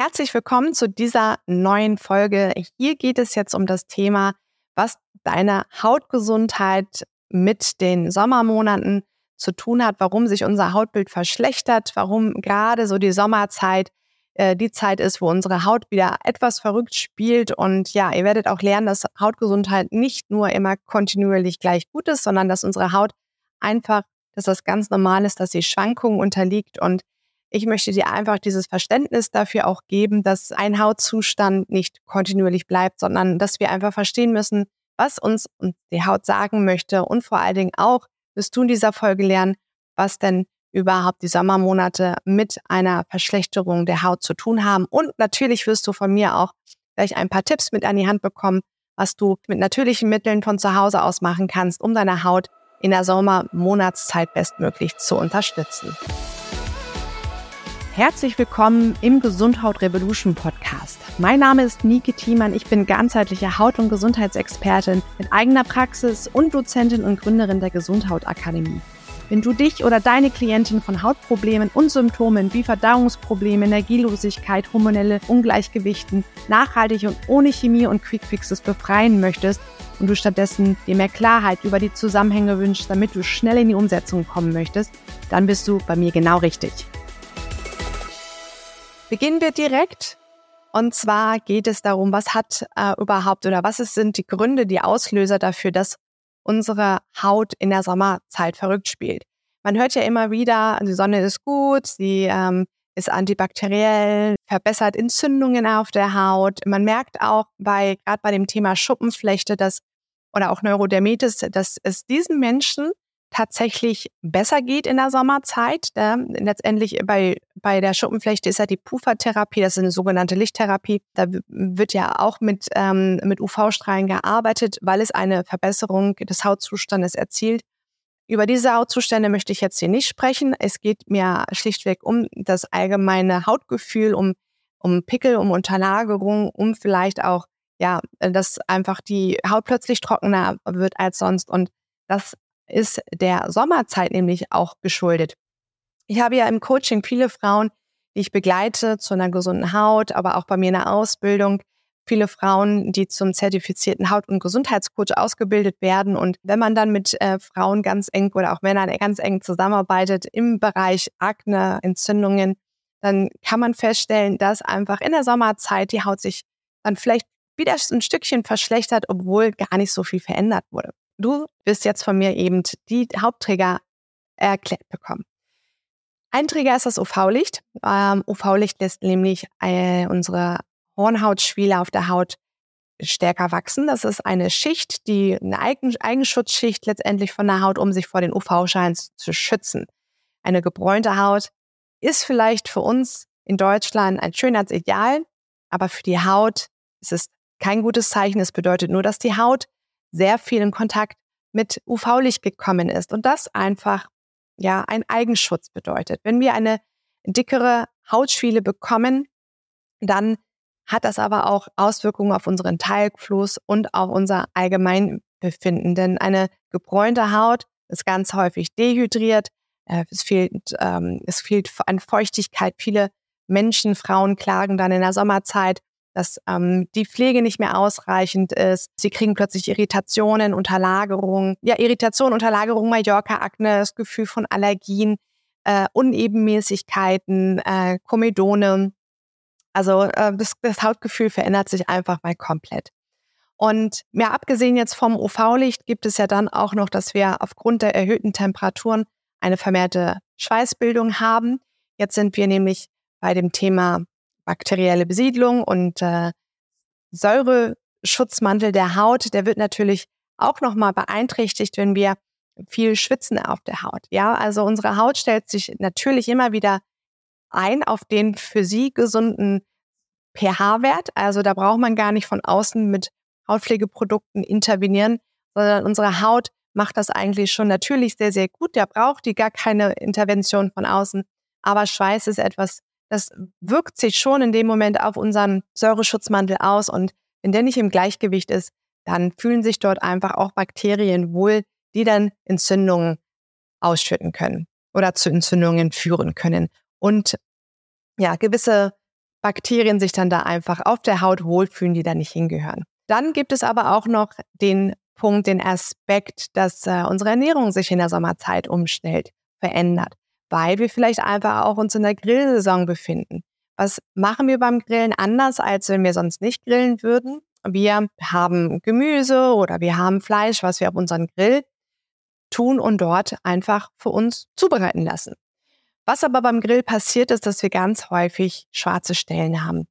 Herzlich willkommen zu dieser neuen Folge. Hier geht es jetzt um das Thema, was deine Hautgesundheit mit den Sommermonaten zu tun hat, warum sich unser Hautbild verschlechtert, warum gerade so die Sommerzeit äh, die Zeit ist, wo unsere Haut wieder etwas verrückt spielt. Und ja, ihr werdet auch lernen, dass Hautgesundheit nicht nur immer kontinuierlich gleich gut ist, sondern dass unsere Haut einfach, dass das ganz normal ist, dass sie Schwankungen unterliegt und ich möchte dir einfach dieses Verständnis dafür auch geben, dass ein Hautzustand nicht kontinuierlich bleibt, sondern dass wir einfach verstehen müssen, was uns die Haut sagen möchte und vor allen Dingen auch, wirst du in dieser Folge lernen, was denn überhaupt die Sommermonate mit einer Verschlechterung der Haut zu tun haben. Und natürlich wirst du von mir auch gleich ein paar Tipps mit an die Hand bekommen, was du mit natürlichen Mitteln von zu Hause aus machen kannst, um deine Haut in der Sommermonatszeit bestmöglich zu unterstützen. Herzlich willkommen im Gesundhaut Revolution Podcast. Mein Name ist Nike Thiemann. Ich bin ganzheitliche Haut- und Gesundheitsexpertin mit eigener Praxis und Dozentin und Gründerin der Gesundhautakademie. Wenn du dich oder deine Klientin von Hautproblemen und Symptomen wie Verdauungsprobleme, Energielosigkeit, hormonelle Ungleichgewichten nachhaltig und ohne Chemie und Quickfixes befreien möchtest und du stattdessen dir mehr Klarheit über die Zusammenhänge wünschst, damit du schnell in die Umsetzung kommen möchtest, dann bist du bei mir genau richtig. Beginnen wir direkt. Und zwar geht es darum, was hat äh, überhaupt oder was sind die Gründe, die Auslöser dafür, dass unsere Haut in der Sommerzeit verrückt spielt. Man hört ja immer wieder, die Sonne ist gut, sie ähm, ist antibakteriell, verbessert Entzündungen auf der Haut. Man merkt auch bei, gerade bei dem Thema Schuppenflechte, dass, oder auch Neurodermitis, dass es diesen Menschen tatsächlich besser geht in der Sommerzeit. Äh, letztendlich bei, bei der Schuppenflechte ist ja die Puffertherapie, das ist eine sogenannte Lichttherapie. Da wird ja auch mit, ähm, mit UV-Strahlen gearbeitet, weil es eine Verbesserung des Hautzustandes erzielt. Über diese Hautzustände möchte ich jetzt hier nicht sprechen. Es geht mir schlichtweg um das allgemeine Hautgefühl, um, um Pickel, um Unterlagerung, um vielleicht auch, ja, dass einfach die Haut plötzlich trockener wird als sonst. Und das ist der Sommerzeit nämlich auch geschuldet. Ich habe ja im Coaching viele Frauen, die ich begleite zu einer gesunden Haut, aber auch bei mir in der Ausbildung viele Frauen, die zum zertifizierten Haut- und Gesundheitscoach ausgebildet werden. Und wenn man dann mit äh, Frauen ganz eng oder auch Männern ganz eng zusammenarbeitet im Bereich Akne, Entzündungen, dann kann man feststellen, dass einfach in der Sommerzeit die Haut sich dann vielleicht wieder ein Stückchen verschlechtert, obwohl gar nicht so viel verändert wurde. Du wirst jetzt von mir eben die Hauptträger erklärt bekommen. Ein Träger ist das UV-Licht. Ähm, UV-Licht lässt nämlich äh, unsere Hornhautschwiele auf der Haut stärker wachsen. Das ist eine Schicht, die eine Eigen Eigenschutzschicht letztendlich von der Haut, um sich vor den UV-Schein zu schützen. Eine gebräunte Haut ist vielleicht für uns in Deutschland ein Schönheitsideal, aber für die Haut ist es kein gutes Zeichen. Es bedeutet nur, dass die Haut sehr viel in Kontakt mit UV-Licht gekommen ist und das einfach ja ein Eigenschutz bedeutet. Wenn wir eine dickere Hautschwiele bekommen, dann hat das aber auch Auswirkungen auf unseren Talgfluss und auf unser Allgemeinbefinden. Denn eine gebräunte Haut ist ganz häufig dehydriert, äh, es fehlt, ähm, es fehlt an Feuchtigkeit. Viele Menschen, Frauen klagen dann in der Sommerzeit dass ähm, die Pflege nicht mehr ausreichend ist. Sie kriegen plötzlich Irritationen, Unterlagerung, ja, Irritation, Unterlagerung, Mallorca-Akne, das Gefühl von Allergien, äh, Unebenmäßigkeiten, äh, Komedone. Also äh, das, das Hautgefühl verändert sich einfach mal komplett. Und ja, abgesehen jetzt vom UV-Licht gibt es ja dann auch noch, dass wir aufgrund der erhöhten Temperaturen eine vermehrte Schweißbildung haben. Jetzt sind wir nämlich bei dem Thema bakterielle Besiedlung und äh, Säureschutzmantel der Haut, der wird natürlich auch nochmal beeinträchtigt, wenn wir viel schwitzen auf der Haut. Ja, also unsere Haut stellt sich natürlich immer wieder ein auf den für sie gesunden pH-Wert. Also da braucht man gar nicht von außen mit Hautpflegeprodukten intervenieren, sondern unsere Haut macht das eigentlich schon natürlich sehr, sehr gut. Da braucht die gar keine Intervention von außen. Aber Schweiß ist etwas das wirkt sich schon in dem Moment auf unseren Säureschutzmantel aus. Und wenn der nicht im Gleichgewicht ist, dann fühlen sich dort einfach auch Bakterien wohl, die dann Entzündungen ausschütten können oder zu Entzündungen führen können. Und ja, gewisse Bakterien sich dann da einfach auf der Haut wohlfühlen, die da nicht hingehören. Dann gibt es aber auch noch den Punkt, den Aspekt, dass äh, unsere Ernährung sich in der Sommerzeit umstellt, verändert, weil wir vielleicht einfach auch uns in der Grillsaison befinden. Was machen wir beim Grillen anders, als wenn wir sonst nicht grillen würden? Wir haben Gemüse oder wir haben Fleisch, was wir auf unseren Grill tun und dort einfach für uns zubereiten lassen. Was aber beim Grill passiert, ist, dass wir ganz häufig schwarze Stellen haben.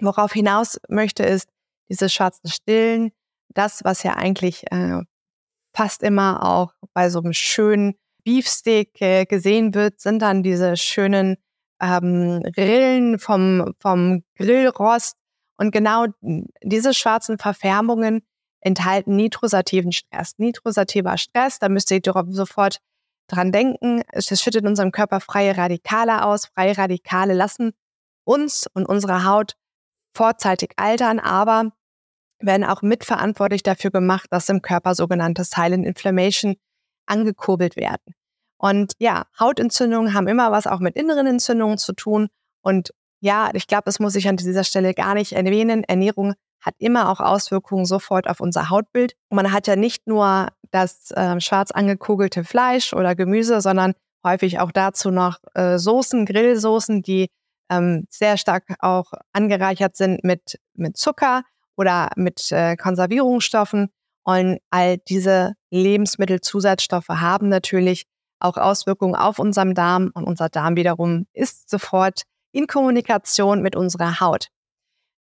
Worauf hinaus möchte, ist diese schwarzen Stillen, das, was ja eigentlich äh, fast immer auch bei so einem schönen Beefsteak äh, gesehen wird, sind dann diese schönen ähm, Rillen vom, vom Grillrost. Und genau diese schwarzen Verfärbungen enthalten nitrosativen Stress. Nitrosativer Stress, da müsst ihr sofort dran denken. Es schüttet in unserem Körper freie Radikale aus. Freie Radikale lassen uns und unsere Haut vorzeitig altern, aber werden auch mitverantwortlich dafür gemacht, dass im Körper sogenannte Silent Inflammation angekurbelt werden. Und ja, Hautentzündungen haben immer was auch mit inneren Entzündungen zu tun. Und ja, ich glaube, das muss ich an dieser Stelle gar nicht erwähnen. Ernährung hat immer auch Auswirkungen sofort auf unser Hautbild. Und man hat ja nicht nur das äh, schwarz angekugelte Fleisch oder Gemüse, sondern häufig auch dazu noch äh, Soßen, Grillsoßen, die ähm, sehr stark auch angereichert sind mit, mit Zucker oder mit äh, Konservierungsstoffen. Und all diese Lebensmittelzusatzstoffe haben natürlich auch Auswirkungen auf unseren Darm und unser Darm wiederum ist sofort in Kommunikation mit unserer Haut.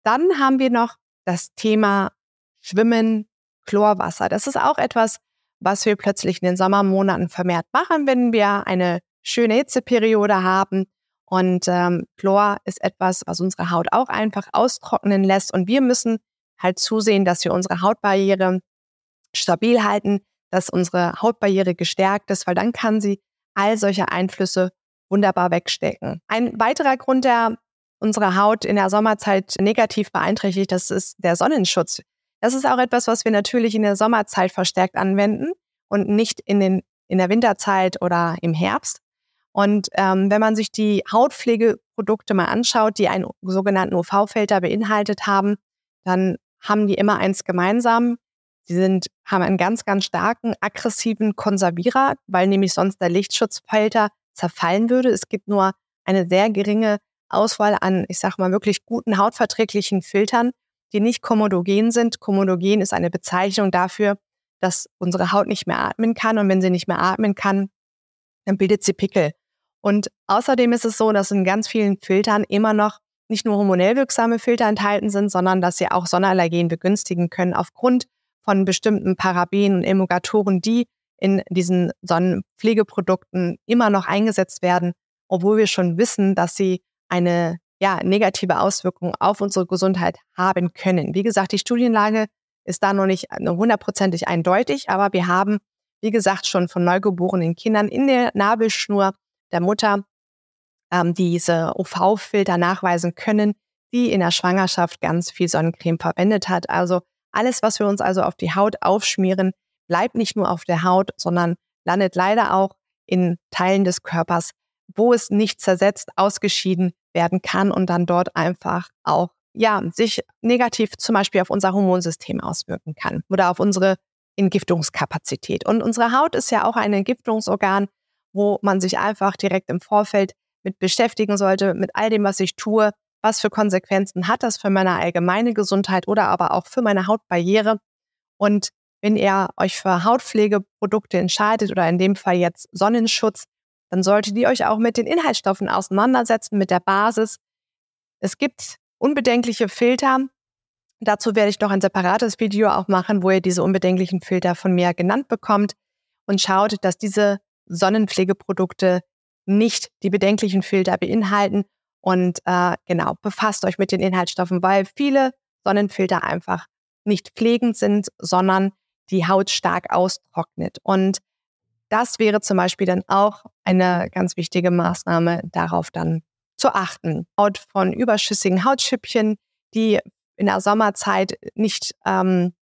Dann haben wir noch das Thema Schwimmen, Chlorwasser. Das ist auch etwas, was wir plötzlich in den Sommermonaten vermehrt machen, wenn wir eine schöne Hitzeperiode haben. Und ähm, Chlor ist etwas, was unsere Haut auch einfach austrocknen lässt. Und wir müssen halt zusehen, dass wir unsere Hautbarriere stabil halten, dass unsere Hautbarriere gestärkt ist, weil dann kann sie all solche Einflüsse wunderbar wegstecken. Ein weiterer Grund, der unsere Haut in der Sommerzeit negativ beeinträchtigt, das ist der Sonnenschutz. Das ist auch etwas, was wir natürlich in der Sommerzeit verstärkt anwenden und nicht in, den, in der Winterzeit oder im Herbst. Und ähm, wenn man sich die Hautpflegeprodukte mal anschaut, die einen sogenannten UV-Filter beinhaltet haben, dann haben die immer eins gemeinsam. Sie sind, haben einen ganz, ganz starken aggressiven Konservierer, weil nämlich sonst der Lichtschutzfilter zerfallen würde. Es gibt nur eine sehr geringe Auswahl an, ich sag mal, wirklich guten hautverträglichen Filtern, die nicht komodogen sind. Komodogen ist eine Bezeichnung dafür, dass unsere Haut nicht mehr atmen kann. Und wenn sie nicht mehr atmen kann, dann bildet sie Pickel. Und außerdem ist es so, dass in ganz vielen Filtern immer noch nicht nur hormonell wirksame Filter enthalten sind, sondern dass sie auch Sonnenallergen begünstigen können aufgrund von bestimmten Parabenen und Emulgatoren, die in diesen Sonnenpflegeprodukten immer noch eingesetzt werden, obwohl wir schon wissen, dass sie eine ja, negative Auswirkung auf unsere Gesundheit haben können. Wie gesagt, die Studienlage ist da noch nicht hundertprozentig eindeutig, aber wir haben, wie gesagt, schon von neugeborenen Kindern in der Nabelschnur der Mutter ähm, diese UV-Filter nachweisen können, die in der Schwangerschaft ganz viel Sonnencreme verwendet hat. Also alles, was wir uns also auf die Haut aufschmieren, bleibt nicht nur auf der Haut, sondern landet leider auch in Teilen des Körpers, wo es nicht zersetzt, ausgeschieden werden kann und dann dort einfach auch ja, sich negativ zum Beispiel auf unser Hormonsystem auswirken kann oder auf unsere Entgiftungskapazität. Und unsere Haut ist ja auch ein Entgiftungsorgan, wo man sich einfach direkt im Vorfeld mit beschäftigen sollte, mit all dem, was ich tue, was für Konsequenzen hat das für meine allgemeine Gesundheit oder aber auch für meine Hautbarriere. Und wenn ihr euch für Hautpflegeprodukte entscheidet oder in dem Fall jetzt Sonnenschutz, dann solltet ihr euch auch mit den Inhaltsstoffen auseinandersetzen, mit der Basis. Es gibt unbedenkliche Filter. Dazu werde ich noch ein separates Video auch machen, wo ihr diese unbedenklichen Filter von mir genannt bekommt und schaut, dass diese Sonnenpflegeprodukte nicht die bedenklichen Filter beinhalten und äh, genau, befasst euch mit den Inhaltsstoffen, weil viele Sonnenfilter einfach nicht pflegend sind, sondern die Haut stark austrocknet. Und das wäre zum Beispiel dann auch eine ganz wichtige Maßnahme, darauf dann zu achten. Haut von überschüssigen Hautschüppchen, die in der Sommerzeit nicht ähm,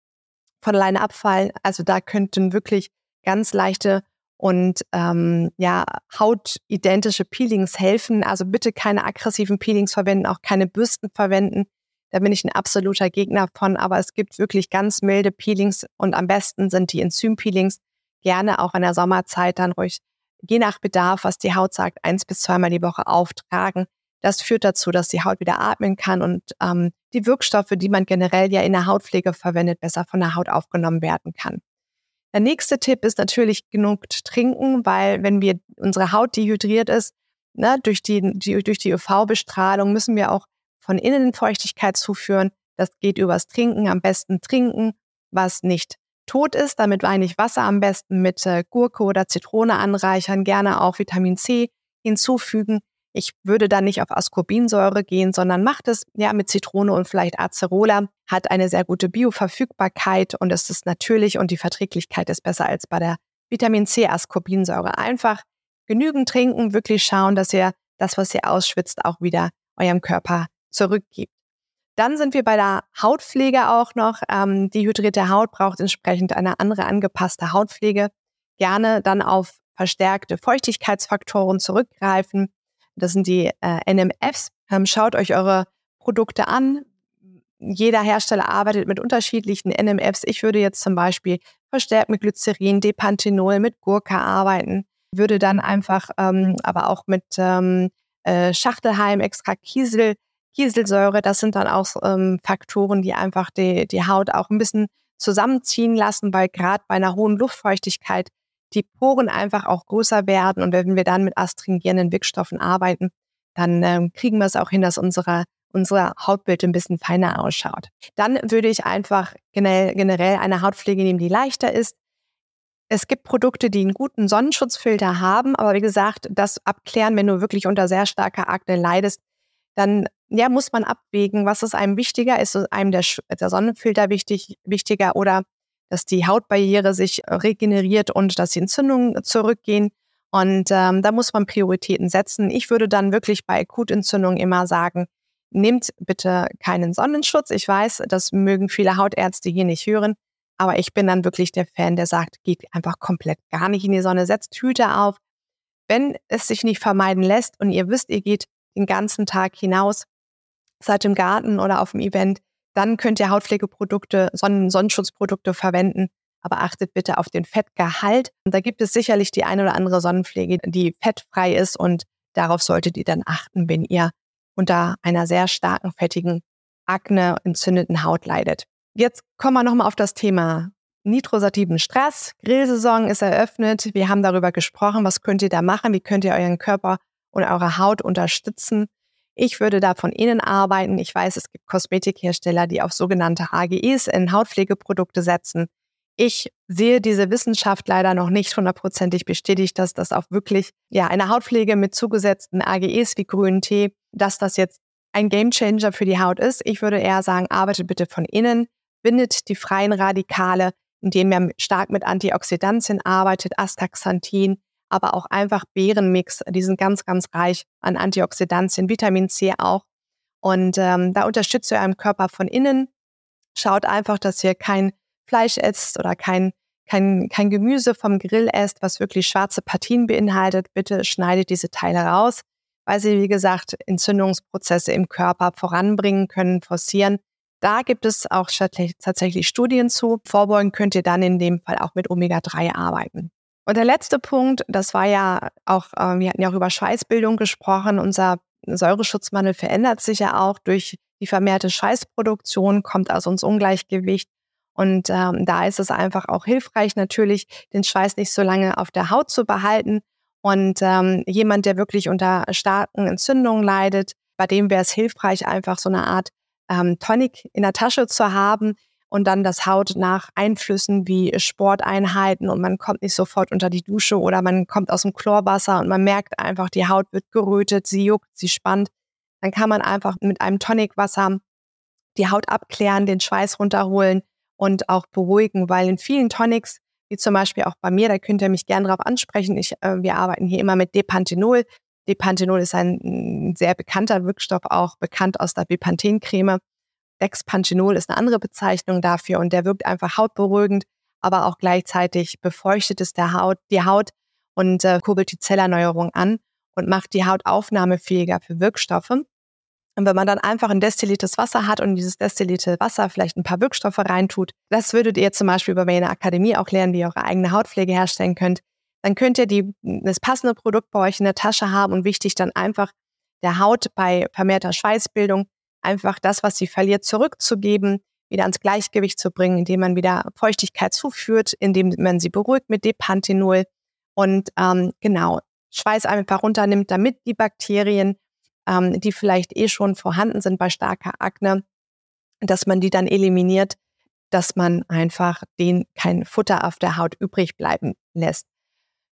von alleine abfallen. Also da könnten wirklich ganz leichte und ähm, ja, hautidentische Peelings helfen. Also bitte keine aggressiven Peelings verwenden, auch keine Bürsten verwenden. Da bin ich ein absoluter Gegner von, aber es gibt wirklich ganz milde Peelings und am besten sind die Enzym-Peelings. Gerne auch in der Sommerzeit dann ruhig, je nach Bedarf, was die Haut sagt, eins bis zweimal die Woche auftragen. Das führt dazu, dass die Haut wieder atmen kann und ähm, die Wirkstoffe, die man generell ja in der Hautpflege verwendet, besser von der Haut aufgenommen werden kann. Der nächste Tipp ist natürlich genug trinken, weil wenn wir unsere Haut dehydriert ist, ne, durch die, die durch die UV-Bestrahlung müssen wir auch von innen Feuchtigkeit zuführen. Das geht übers Trinken. Am besten trinken, was nicht tot ist. Damit meine ich Wasser am besten mit äh, Gurke oder Zitrone anreichern. Gerne auch Vitamin C hinzufügen. Ich würde da nicht auf Ascorbinsäure gehen, sondern macht es ja mit Zitrone und vielleicht Acerola. Hat eine sehr gute Bioverfügbarkeit und es ist natürlich und die Verträglichkeit ist besser als bei der Vitamin C Ascorbinsäure. Einfach genügend trinken, wirklich schauen, dass ihr das, was ihr ausschwitzt, auch wieder eurem Körper zurückgibt. Dann sind wir bei der Hautpflege auch noch. Ähm, die hydrierte Haut braucht entsprechend eine andere angepasste Hautpflege. Gerne dann auf verstärkte Feuchtigkeitsfaktoren zurückgreifen. Das sind die äh, NMFs. Ähm, schaut euch eure Produkte an. Jeder Hersteller arbeitet mit unterschiedlichen NMFs. Ich würde jetzt zum Beispiel verstärkt mit Glycerin, Depanthenol, mit Gurke arbeiten. Würde dann einfach ähm, aber auch mit ähm, äh, Schachtelheim, extra Kiesel, Kieselsäure, das sind dann auch ähm, Faktoren, die einfach die, die Haut auch ein bisschen zusammenziehen lassen, weil gerade bei einer hohen Luftfeuchtigkeit die Poren einfach auch größer werden. Und wenn wir dann mit astringierenden Wirkstoffen arbeiten, dann ähm, kriegen wir es auch hin, dass unsere, unser Hautbild ein bisschen feiner ausschaut. Dann würde ich einfach generell, eine Hautpflege nehmen, die leichter ist. Es gibt Produkte, die einen guten Sonnenschutzfilter haben, aber wie gesagt, das abklären, wenn du wirklich unter sehr starker Akne leidest, dann ja, muss man abwägen, was ist einem wichtiger? Ist einem der, der Sonnenfilter wichtig, wichtiger oder dass die Hautbarriere sich äh, regeneriert und dass die Entzündungen zurückgehen. Und ähm, da muss man Prioritäten setzen. Ich würde dann wirklich bei Akutentzündungen immer sagen, nehmt bitte keinen Sonnenschutz. Ich weiß, das mögen viele Hautärzte hier nicht hören, aber ich bin dann wirklich der Fan, der sagt, geht einfach komplett gar nicht in die Sonne, setzt Hüte auf. Wenn es sich nicht vermeiden lässt und ihr wisst, ihr geht den ganzen Tag hinaus, seid im Garten oder auf dem Event, dann könnt ihr Hautpflegeprodukte, Sonnen Sonnenschutzprodukte verwenden. Aber achtet bitte auf den Fettgehalt. Und da gibt es sicherlich die eine oder andere Sonnenpflege, die fettfrei ist und darauf solltet ihr dann achten, wenn ihr unter einer sehr starken, fettigen, Akne, entzündeten Haut leidet. Jetzt kommen wir nochmal auf das Thema nitrosativen Stress. Grillsaison ist eröffnet. Wir haben darüber gesprochen. Was könnt ihr da machen? Wie könnt ihr euren Körper und eure Haut unterstützen? Ich würde da von Ihnen arbeiten. Ich weiß, es gibt Kosmetikhersteller, die auf sogenannte AGEs in Hautpflegeprodukte setzen. Ich sehe diese Wissenschaft leider noch nicht hundertprozentig bestätigt, dass das auch wirklich ja eine Hautpflege mit zugesetzten AGEs wie grünen Tee, dass das jetzt ein Gamechanger für die Haut ist. Ich würde eher sagen, arbeitet bitte von innen, bindet die freien Radikale, indem ihr stark mit Antioxidantien arbeitet, Astaxanthin, aber auch einfach Beerenmix. Die sind ganz, ganz reich an Antioxidantien, Vitamin C auch. Und ähm, da unterstützt ihr eurem Körper von innen. Schaut einfach, dass ihr kein Fleisch esst oder kein, kein, kein Gemüse vom Grill esst, was wirklich schwarze Partien beinhaltet. Bitte schneidet diese Teile raus, weil sie, wie gesagt, Entzündungsprozesse im Körper voranbringen können, forcieren. Da gibt es auch tatsächlich Studien zu. Vorbeugen könnt ihr dann in dem Fall auch mit Omega-3 arbeiten. Und der letzte Punkt, das war ja auch, äh, wir hatten ja auch über Schweißbildung gesprochen. Unser Säureschutzmangel verändert sich ja auch durch die vermehrte Schweißproduktion, kommt aus uns Ungleichgewicht. Und ähm, da ist es einfach auch hilfreich, natürlich den Schweiß nicht so lange auf der Haut zu behalten. Und ähm, jemand, der wirklich unter starken Entzündungen leidet, bei dem wäre es hilfreich, einfach so eine Art ähm, Tonic in der Tasche zu haben, und dann das Haut nach Einflüssen wie Sporteinheiten und man kommt nicht sofort unter die Dusche oder man kommt aus dem Chlorwasser und man merkt einfach, die Haut wird gerötet, sie juckt, sie spannt. Dann kann man einfach mit einem Tonicwasser die Haut abklären, den Schweiß runterholen und auch beruhigen, weil in vielen Tonics, wie zum Beispiel auch bei mir, da könnt ihr mich gerne darauf ansprechen. Ich, äh, wir arbeiten hier immer mit Depanthenol. Depanthenol ist ein, ein sehr bekannter Wirkstoff, auch bekannt aus der Bepanthen-Creme. Dexpanthenol ist eine andere Bezeichnung dafür und der wirkt einfach hautberuhigend, aber auch gleichzeitig befeuchtet es der Haut, die Haut und äh, kurbelt die Zellerneuerung an und macht die Haut aufnahmefähiger für Wirkstoffe. Und wenn man dann einfach ein destilliertes Wasser hat und dieses destillierte Wasser vielleicht ein paar Wirkstoffe reintut, das würdet ihr zum Beispiel bei mir in der Akademie auch lernen, wie ihr eure eigene Hautpflege herstellen könnt, dann könnt ihr die, das passende Produkt bei euch in der Tasche haben und wichtig dann einfach der Haut bei vermehrter Schweißbildung einfach das, was sie verliert, zurückzugeben, wieder ans Gleichgewicht zu bringen, indem man wieder Feuchtigkeit zuführt, indem man sie beruhigt mit Depanthenol und ähm, genau Schweiß einfach runternimmt, damit die Bakterien, ähm, die vielleicht eh schon vorhanden sind bei starker Akne, dass man die dann eliminiert, dass man einfach den kein Futter auf der Haut übrig bleiben lässt.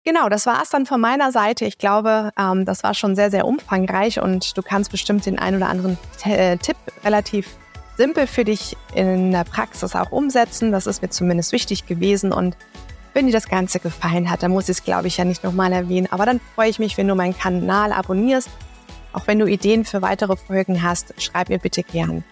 Genau, das war es dann von meiner Seite. Ich glaube, ähm, das war schon sehr, sehr umfangreich und du kannst bestimmt den ein oder anderen äh, Tipp relativ simpel für dich in der Praxis auch umsetzen. Das ist mir zumindest wichtig gewesen und wenn dir das Ganze gefallen hat, dann muss ich es, glaube ich, ja nicht nochmal erwähnen. Aber dann freue ich mich, wenn du meinen Kanal abonnierst. Auch wenn du Ideen für weitere Folgen hast, schreib mir bitte gern.